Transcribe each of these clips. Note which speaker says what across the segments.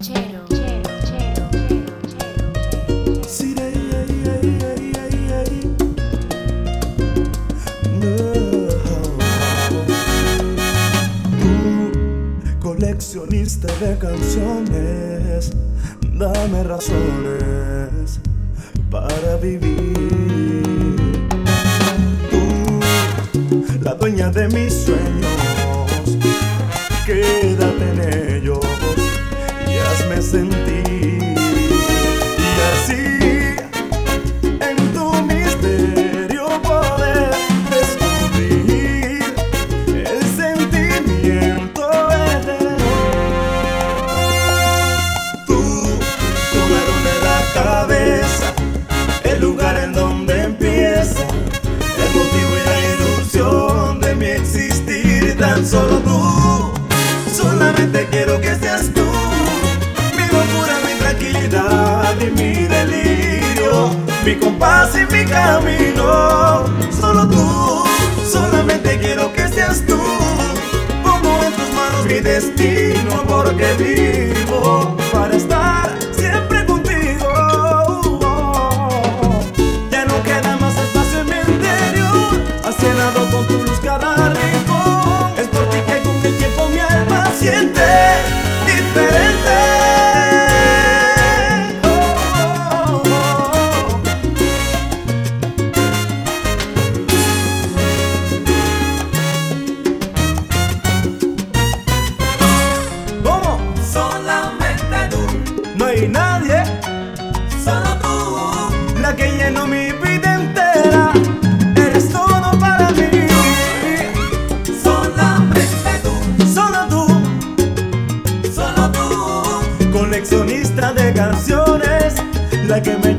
Speaker 1: Chero, chero,
Speaker 2: coleccionista de canciones, dame razones para vivir. Tú, la dueña de mis sueños, quédate en ellos y hazme sentir. Y así, en tu misterio poder descubrir el sentimiento eterno. Tú, tomaronme la cabeza, el lugar en donde empieza, el motivo y la ilusión de mi existir. Tan solo tú, solamente quiero que mi compás y mi camino. Solo tú, solamente quiero que seas tú. Pongo en tus manos mi destino porque vivo para estar
Speaker 3: solo tú,
Speaker 2: la que llenó mi vida entera. Eres todo para mí.
Speaker 3: solamente tú,
Speaker 2: Solo tú,
Speaker 3: solo tú,
Speaker 2: coleccionista de canciones, la que me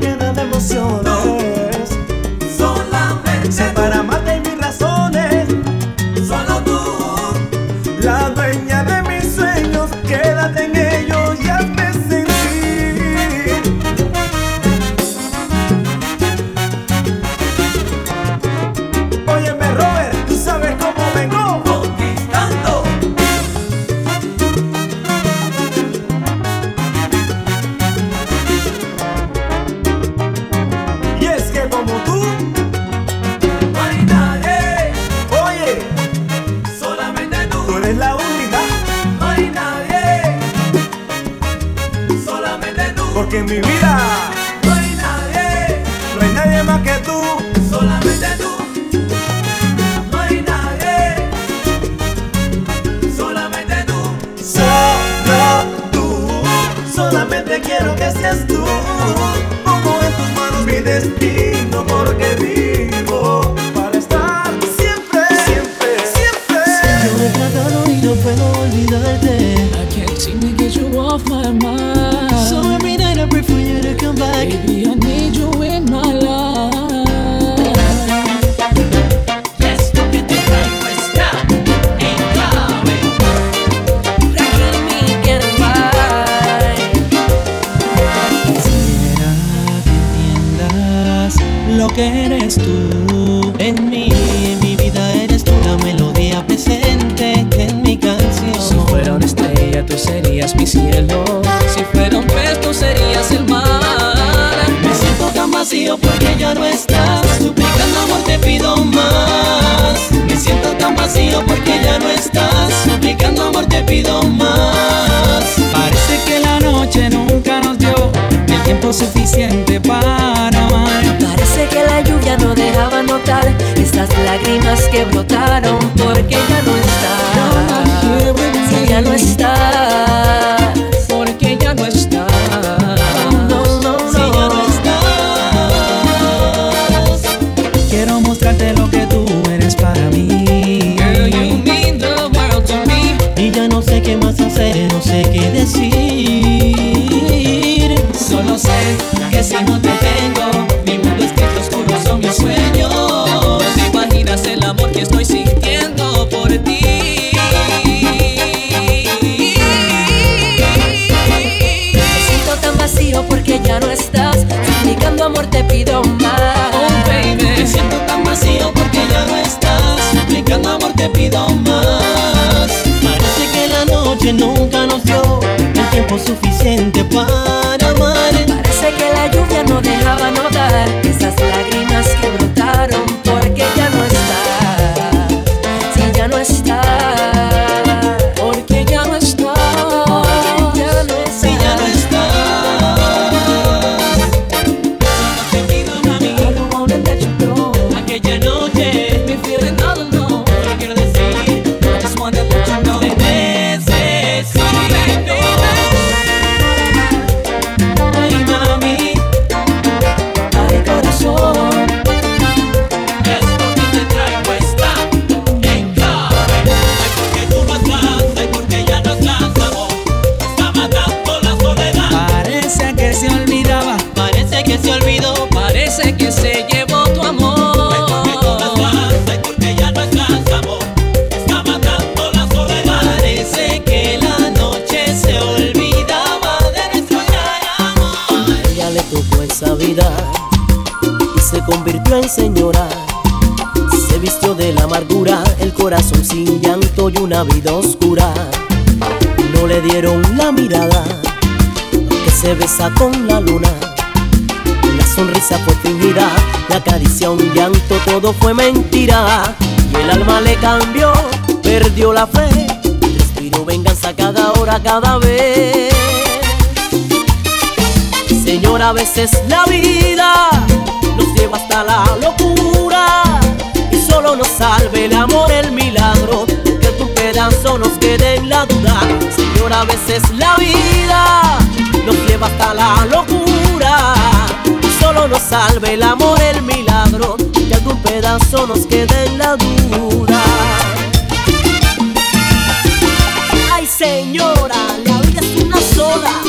Speaker 4: lo que eres tú. En mí, en mi vida eres tú la melodía presente en mi
Speaker 5: Si
Speaker 4: canción.
Speaker 5: fuera una estrella, tú serías mi cielo. Si fuera un pez, tú serías el mar.
Speaker 4: Me siento tan vacío porque ya no estás. Suplicando amor te pido más. Me siento tan vacío porque ya no estás. Suplicando amor te pido más.
Speaker 6: Parece que la noche nunca nos dio el tiempo suficiente para
Speaker 7: que brotaron porque ya
Speaker 5: te
Speaker 7: pido más.
Speaker 4: Parece que la noche nunca nos dio el tiempo suficiente para
Speaker 8: con la luna. La sonrisa fue fingida, la caricia un llanto, todo fue mentira. Y el alma le cambió, perdió la fe, respiró venganza cada hora, cada vez. Señor, a veces la vida nos lleva hasta la locura y solo nos salve el amor, el milagro que tu pedazo nos quede en la duda. Señor, a veces la vida nos lleva hasta la locura. Solo nos salve el amor, el milagro, que algún pedazo nos quede en la duda. Ay señora, la vida es una sola.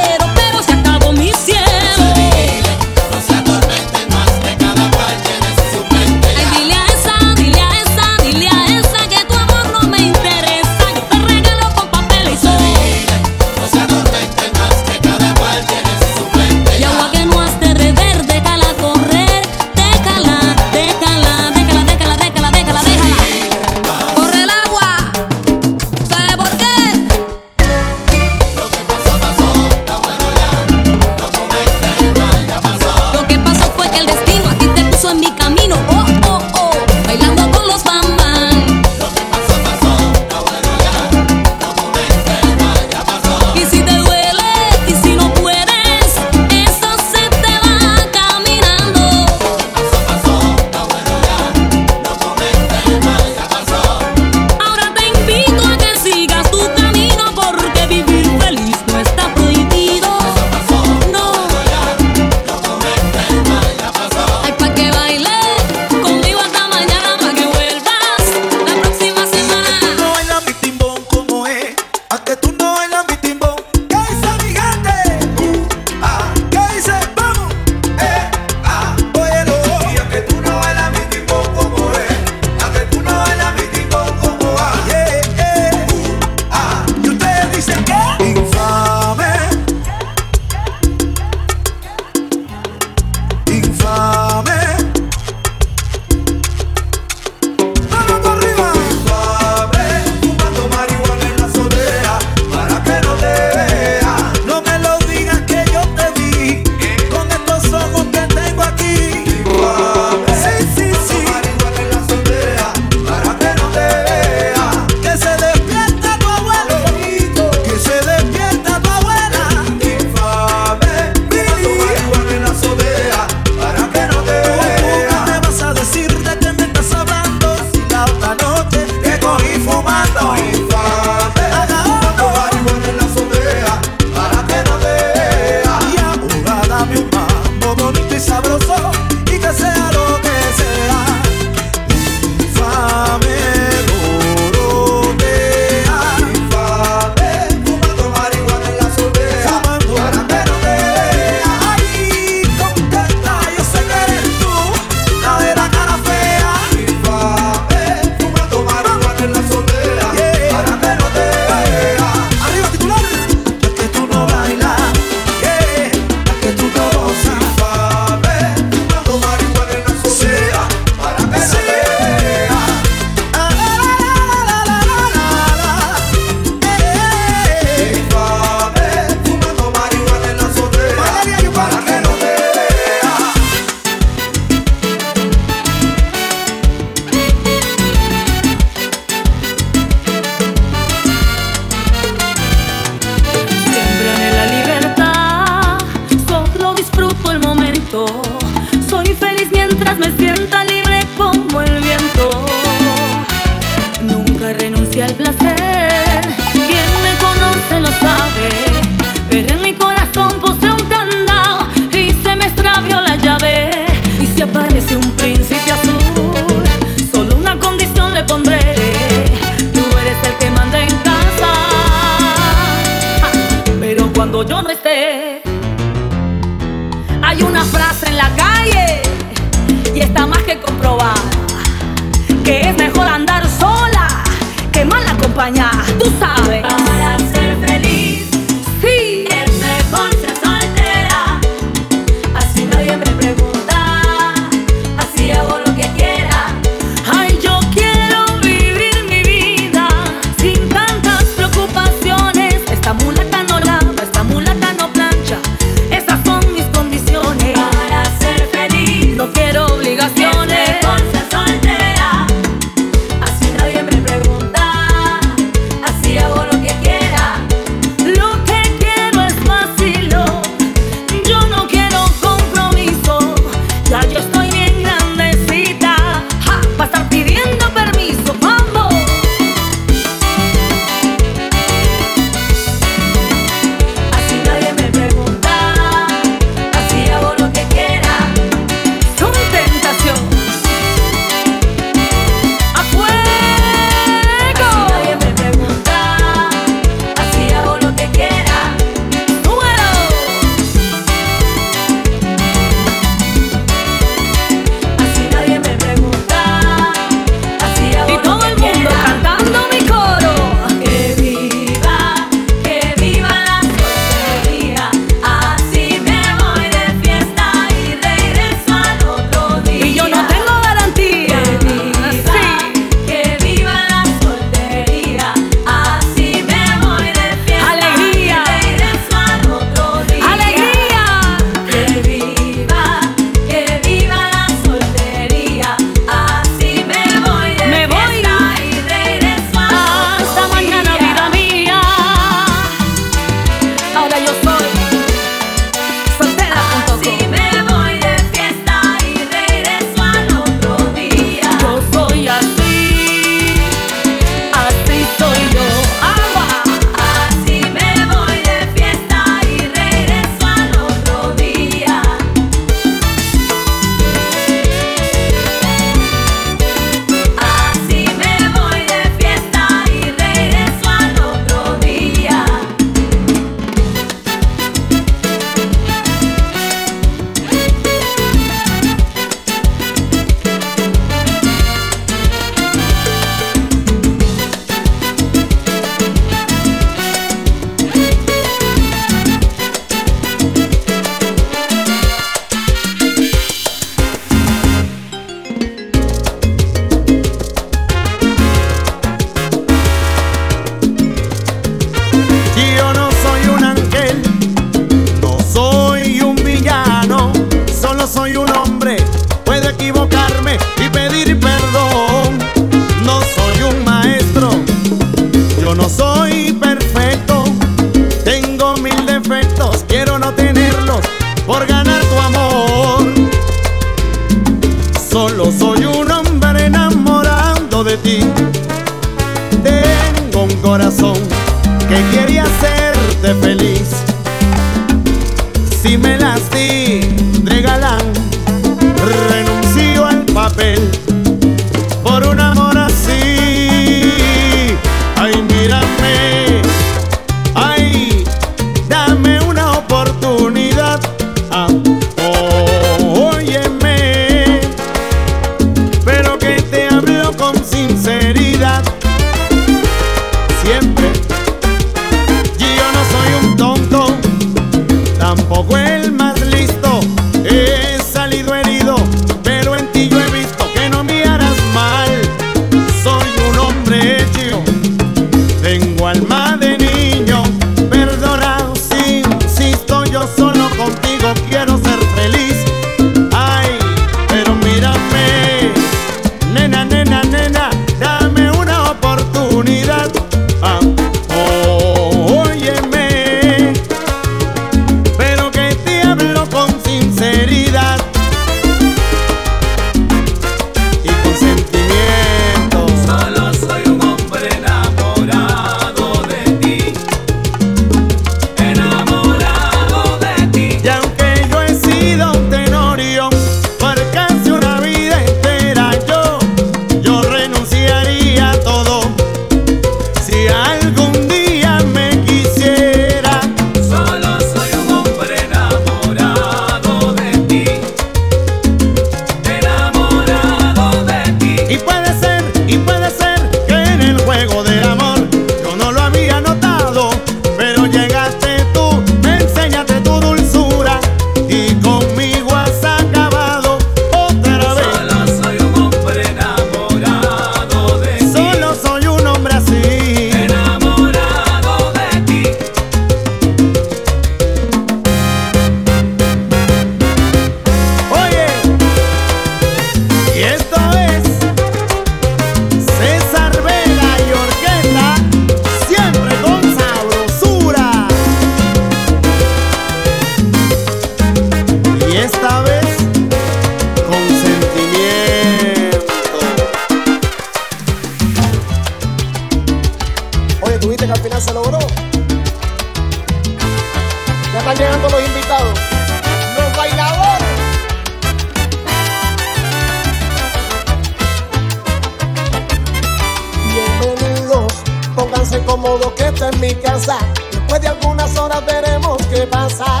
Speaker 3: cómodo que está
Speaker 5: en mi
Speaker 9: casa. Después de algunas horas veremos qué pasa.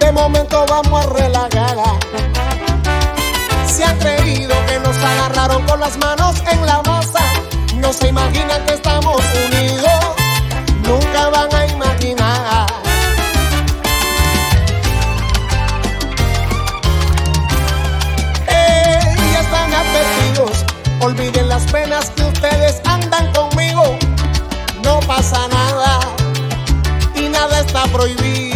Speaker 9: De momento vamos a relajar. Se han creído que nos agarraron con las manos en la masa. No se imaginan que estamos unidos. Nunca van a prohibido.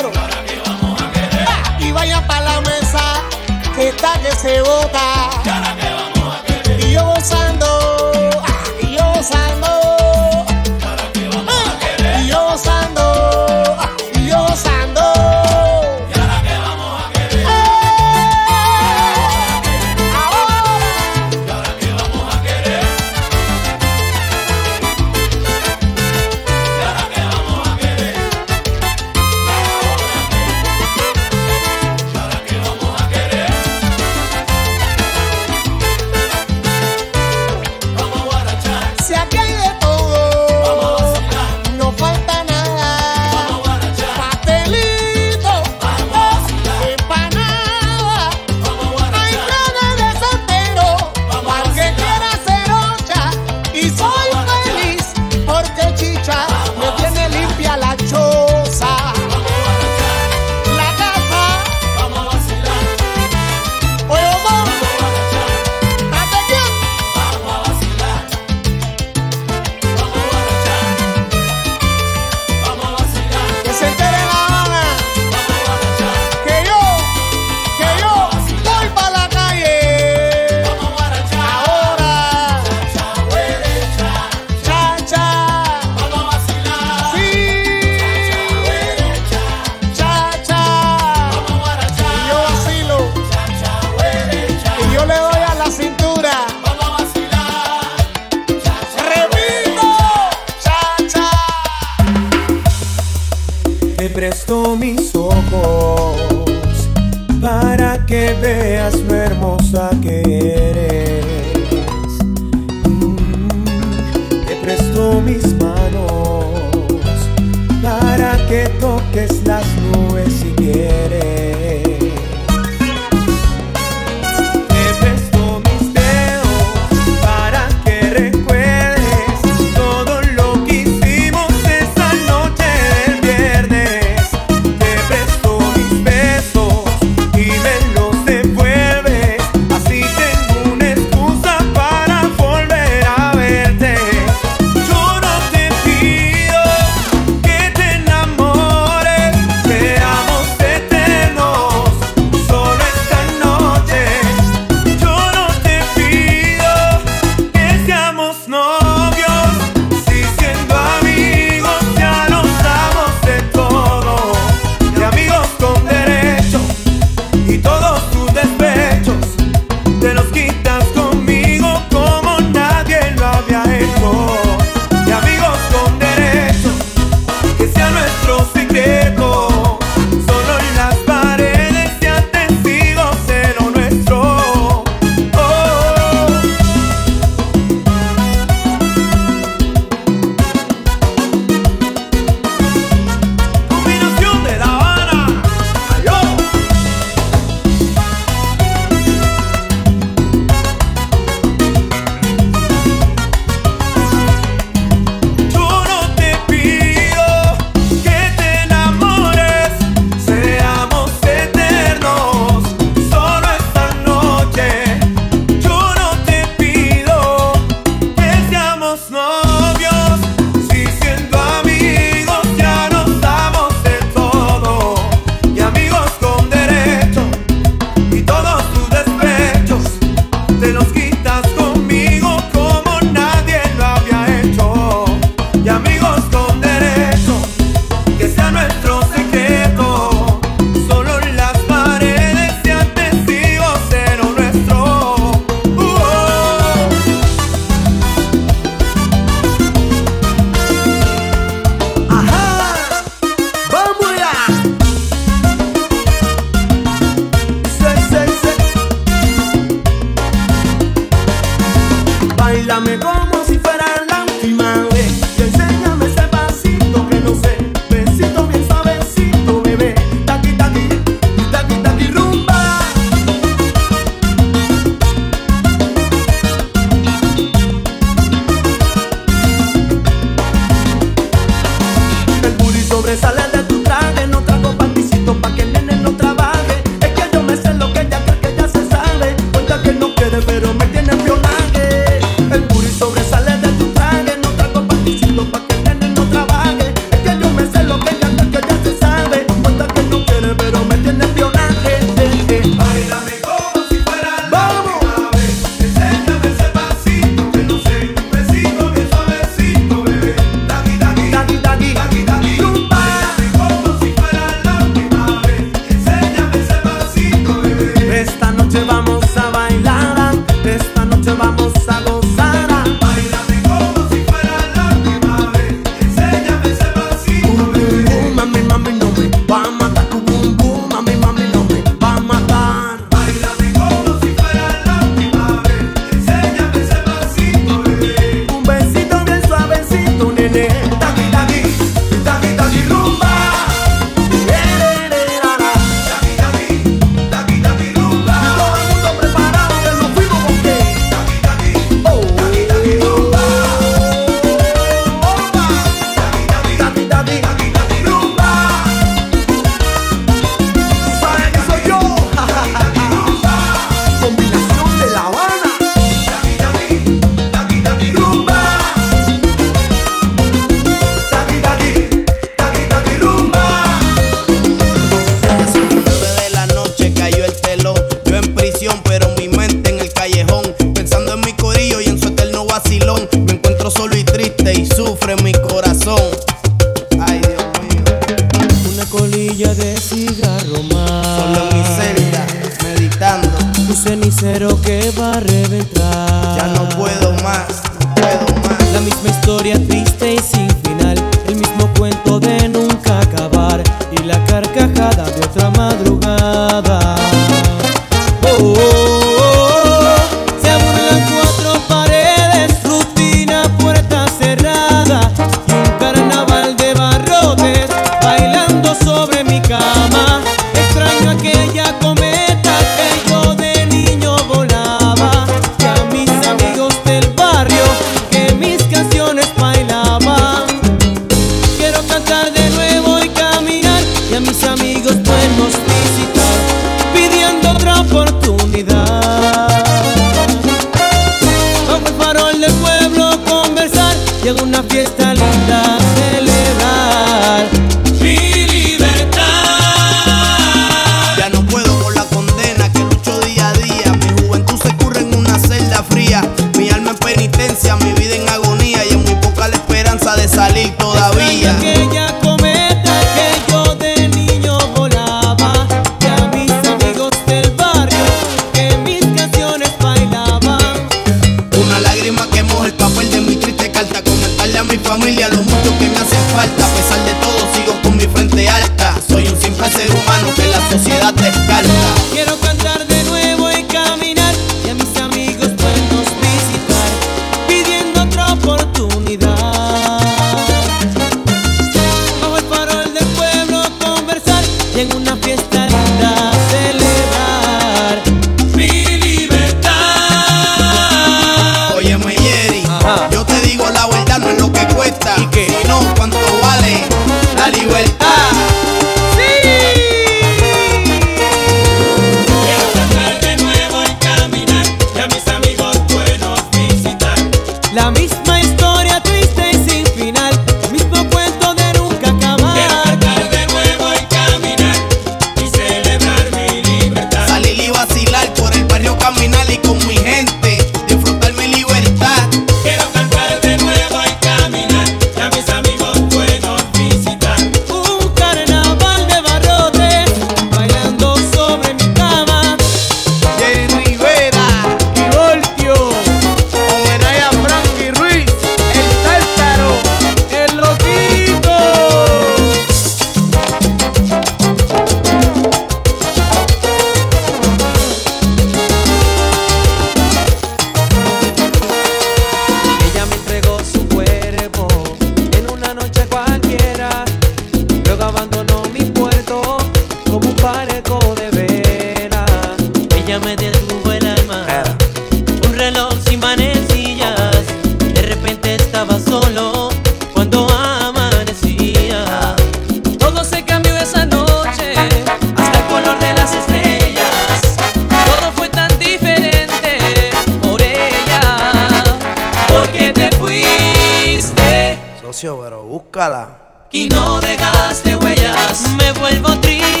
Speaker 2: Ignacio, pero
Speaker 8: búscala.
Speaker 3: Y no dejaste huellas, me vuelvo triste.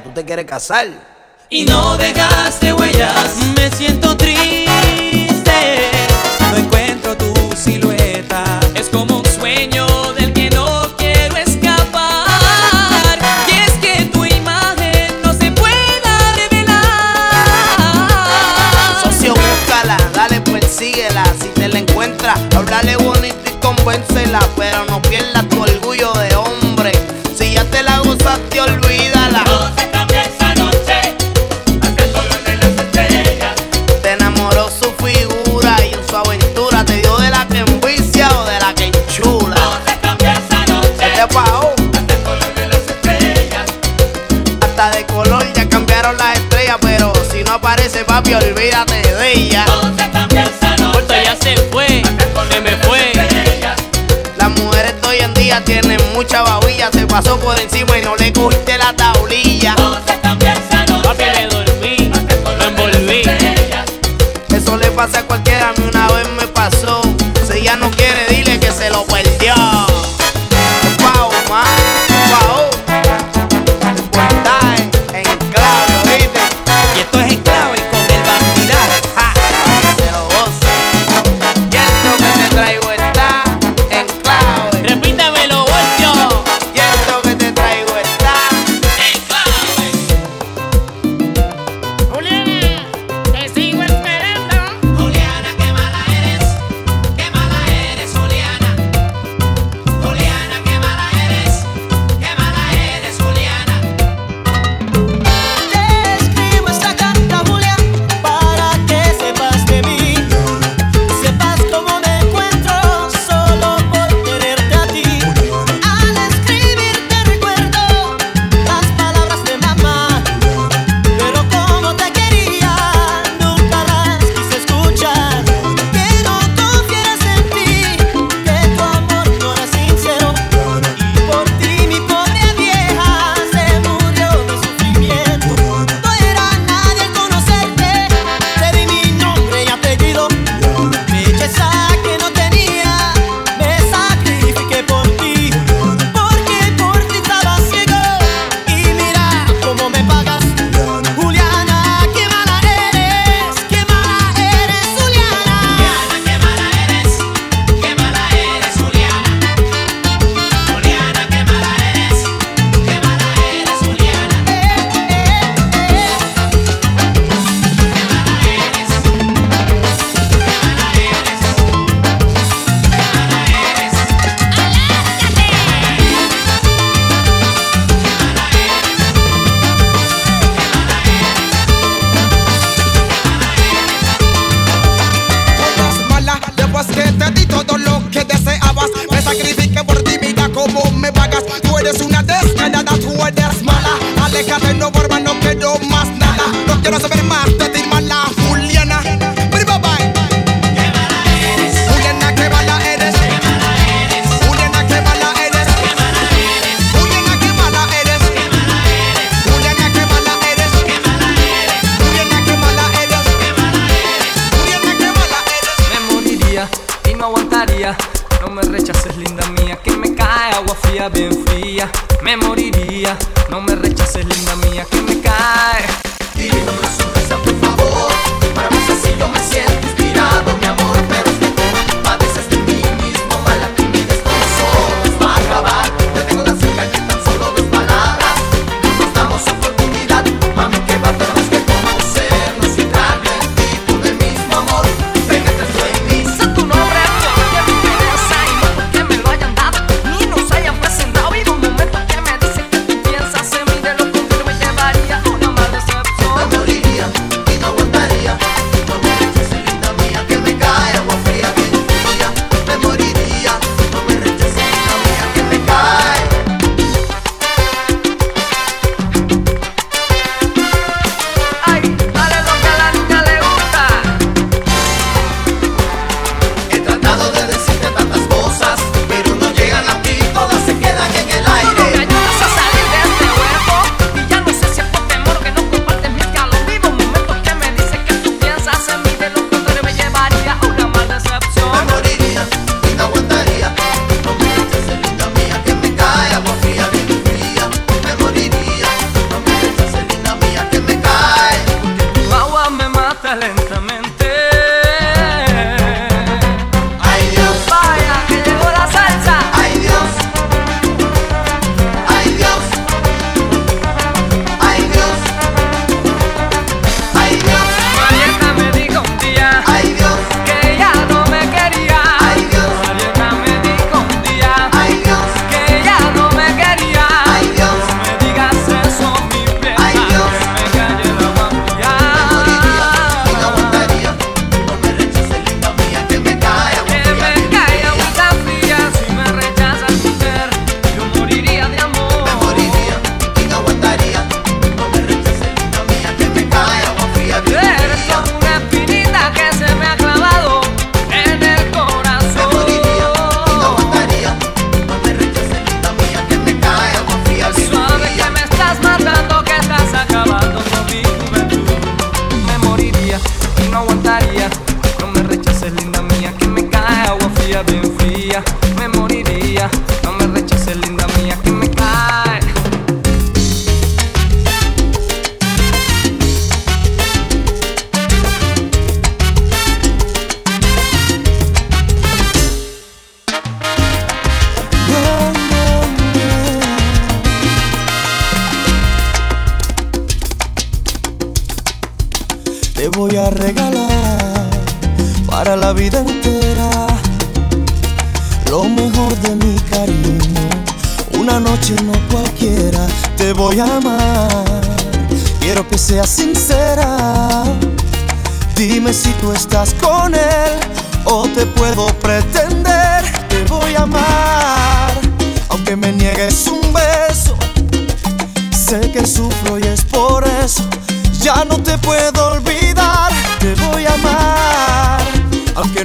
Speaker 8: tú te quieres casar.
Speaker 3: Y no dejaste huellas, me siento triste. No encuentro tu silueta, es como un sueño del que no quiero escapar. Y es que tu imagen no se pueda revelar.
Speaker 8: Socio, búscala, dale, persíguela. Si te la encuentras, háblale bonito y convéncela, pero no pierdas papi, olvídate de ella.
Speaker 10: Puerto ya se fue, se me fue.
Speaker 8: Las mujeres de hoy en día tienen mucha babilla, se pasó por encima y no le cogiste la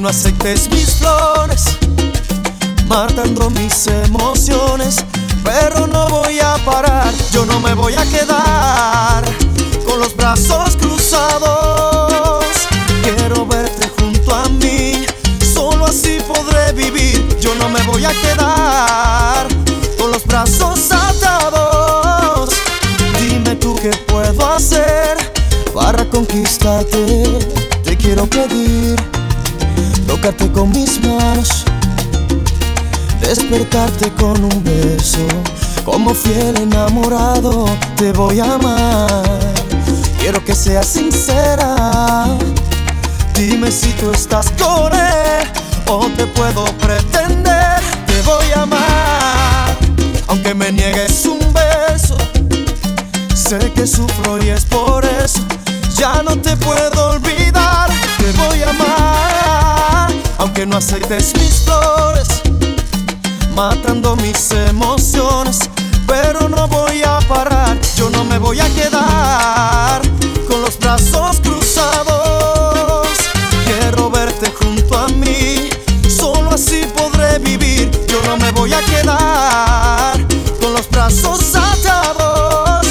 Speaker 11: aceptes mis flores. Matando mis emociones, pero no voy a parar. Yo no me voy a quedar con los brazos cruzados. Quiero verte junto a mí, solo así podré vivir. Yo no me voy a quedar con los brazos atados. Dime tú qué puedo hacer para conquistarte. Te quiero pedir, tocarte con mis manos, despertarte con un beso. Como fiel enamorado te voy a amar. Quiero que seas sincera. Dime si tú estás con él o te puedo pretender. Te voy a amar, aunque me niegues un beso. Sé que sufro y es por eso. Ya no te puedo olvidar. Te voy a amar, aunque no aceites mis flores. Matando mis emociones, pero no voy a parar. Yo no me voy a quedar con los brazos cruzados. Quiero verte junto a mí, solo así podré vivir. Yo no me voy a quedar con los brazos atados.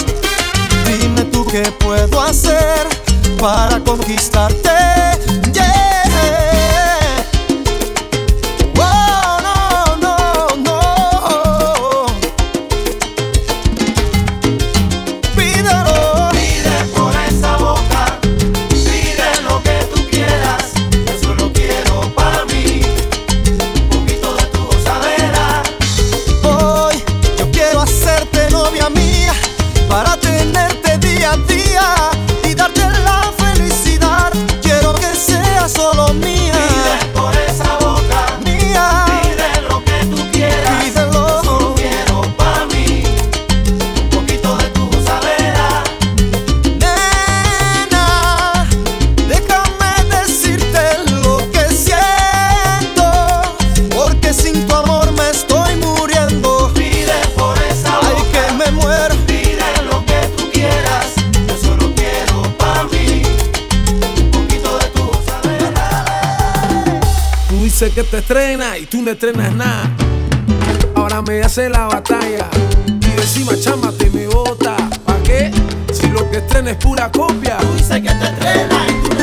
Speaker 11: Dime tú qué puedo hacer para conquistarte.
Speaker 2: Que
Speaker 12: te estrenas y tú no estrenas nada. Ahora me hace la batalla y encima chama te me bota. ¿Pa' qué? Si lo que estrena es pura copia.
Speaker 2: Tú dices que te estrenas y tú